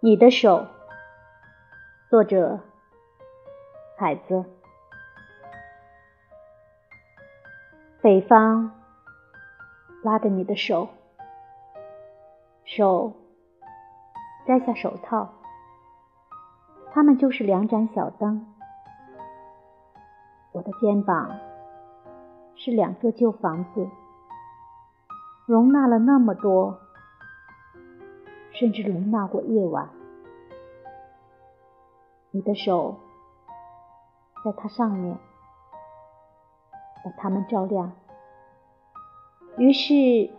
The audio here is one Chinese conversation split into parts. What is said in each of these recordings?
你的手，作者海子。北方拉着你的手，手摘下手套，它们就是两盏小灯。我的肩膀是两座旧房子，容纳了那么多，甚至容纳过夜晚。你的手在它上面，把它们照亮。于是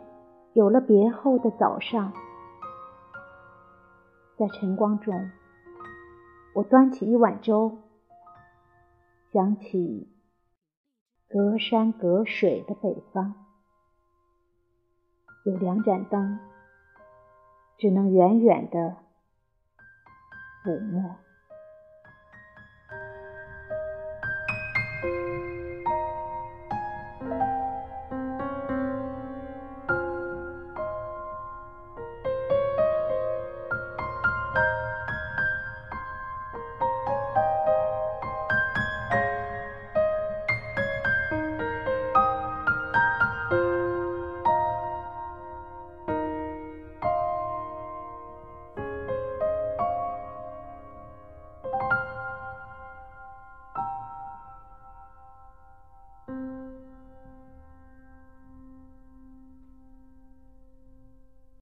有了别后的早上，在晨光中，我端起一碗粥，想起隔山隔水的北方，有两盏灯，只能远远的抚摸。